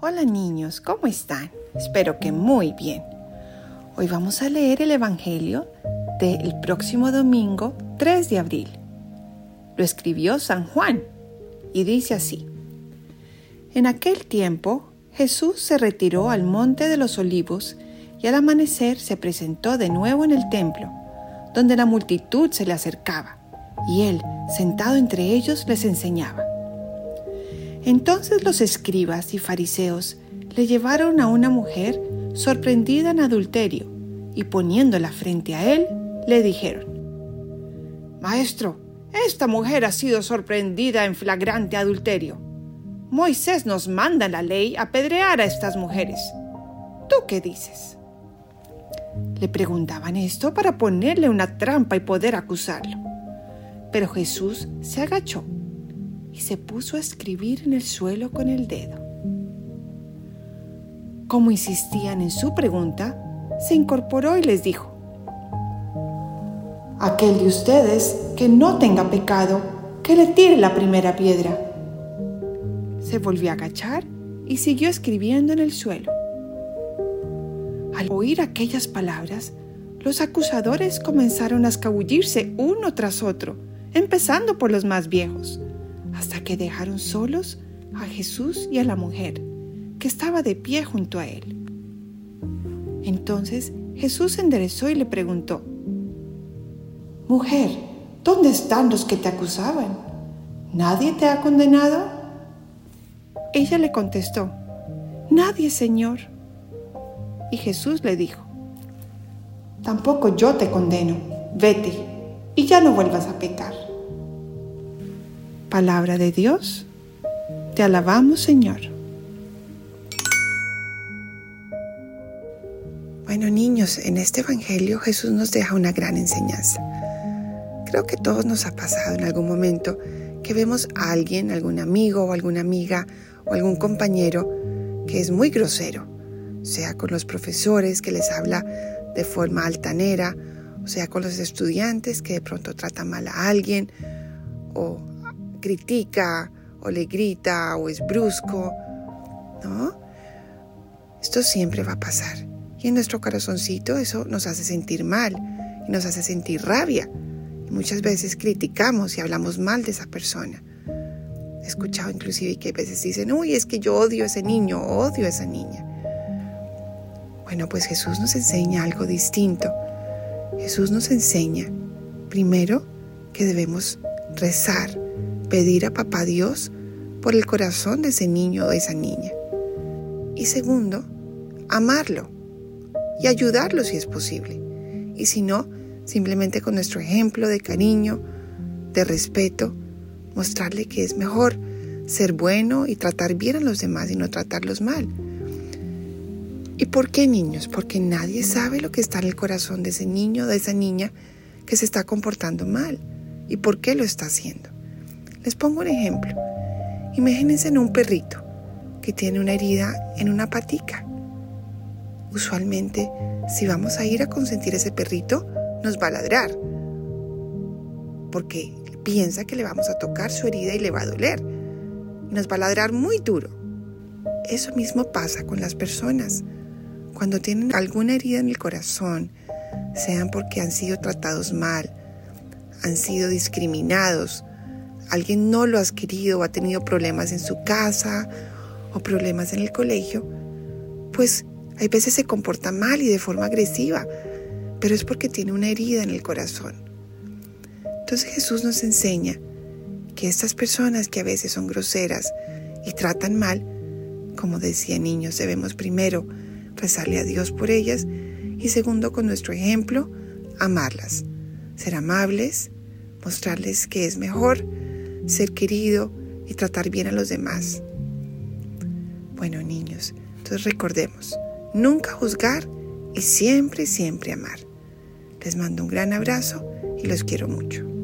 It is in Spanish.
Hola niños, ¿cómo están? Espero que muy bien. Hoy vamos a leer el Evangelio del próximo domingo 3 de abril. Lo escribió San Juan y dice así. En aquel tiempo Jesús se retiró al monte de los olivos y al amanecer se presentó de nuevo en el templo, donde la multitud se le acercaba, y él, sentado entre ellos, les enseñaba. Entonces los escribas y fariseos le llevaron a una mujer sorprendida en adulterio, y poniéndola frente a él, le dijeron, Maestro, esta mujer ha sido sorprendida en flagrante adulterio. Moisés nos manda la ley apedrear a estas mujeres. ¿Tú qué dices? Le preguntaban esto para ponerle una trampa y poder acusarlo. Pero Jesús se agachó y se puso a escribir en el suelo con el dedo. Como insistían en su pregunta, se incorporó y les dijo, Aquel de ustedes que no tenga pecado, que le tire la primera piedra. Se volvió a agachar y siguió escribiendo en el suelo. Al oír aquellas palabras, los acusadores comenzaron a escabullirse uno tras otro, empezando por los más viejos, hasta que dejaron solos a Jesús y a la mujer, que estaba de pie junto a él. Entonces Jesús se enderezó y le preguntó, Mujer, ¿dónde están los que te acusaban? ¿Nadie te ha condenado? Ella le contestó, Nadie, Señor. Y Jesús le dijo, Tampoco yo te condeno, vete y ya no vuelvas a pecar. Palabra de Dios, te alabamos Señor. Bueno niños, en este Evangelio Jesús nos deja una gran enseñanza. Creo que todos nos ha pasado en algún momento que vemos a alguien, algún amigo o alguna amiga o algún compañero que es muy grosero sea con los profesores que les habla de forma altanera, o sea con los estudiantes que de pronto tratan mal a alguien, o critica, o le grita, o es brusco, ¿no? Esto siempre va a pasar. Y en nuestro corazoncito eso nos hace sentir mal y nos hace sentir rabia. Y muchas veces criticamos y hablamos mal de esa persona. He escuchado inclusive que a veces dicen, uy, es que yo odio a ese niño, odio a esa niña. Bueno, pues Jesús nos enseña algo distinto. Jesús nos enseña, primero, que debemos rezar, pedir a Papá Dios por el corazón de ese niño o de esa niña. Y segundo, amarlo y ayudarlo si es posible. Y si no, simplemente con nuestro ejemplo de cariño, de respeto, mostrarle que es mejor ser bueno y tratar bien a los demás y no tratarlos mal. ¿Y por qué niños? Porque nadie sabe lo que está en el corazón de ese niño o de esa niña que se está comportando mal y por qué lo está haciendo. Les pongo un ejemplo. Imagínense en un perrito que tiene una herida en una patica. Usualmente, si vamos a ir a consentir a ese perrito, nos va a ladrar, porque piensa que le vamos a tocar su herida y le va a doler. Nos va a ladrar muy duro. Eso mismo pasa con las personas. Cuando tienen alguna herida en el corazón, sean porque han sido tratados mal, han sido discriminados, alguien no lo ha querido o ha tenido problemas en su casa o problemas en el colegio, pues hay veces se comporta mal y de forma agresiva, pero es porque tiene una herida en el corazón. Entonces Jesús nos enseña que estas personas que a veces son groseras y tratan mal, como decía niños, debemos primero rezarle a Dios por ellas y segundo, con nuestro ejemplo, amarlas, ser amables, mostrarles que es mejor ser querido y tratar bien a los demás. Bueno, niños, entonces recordemos, nunca juzgar y siempre, siempre amar. Les mando un gran abrazo y los quiero mucho.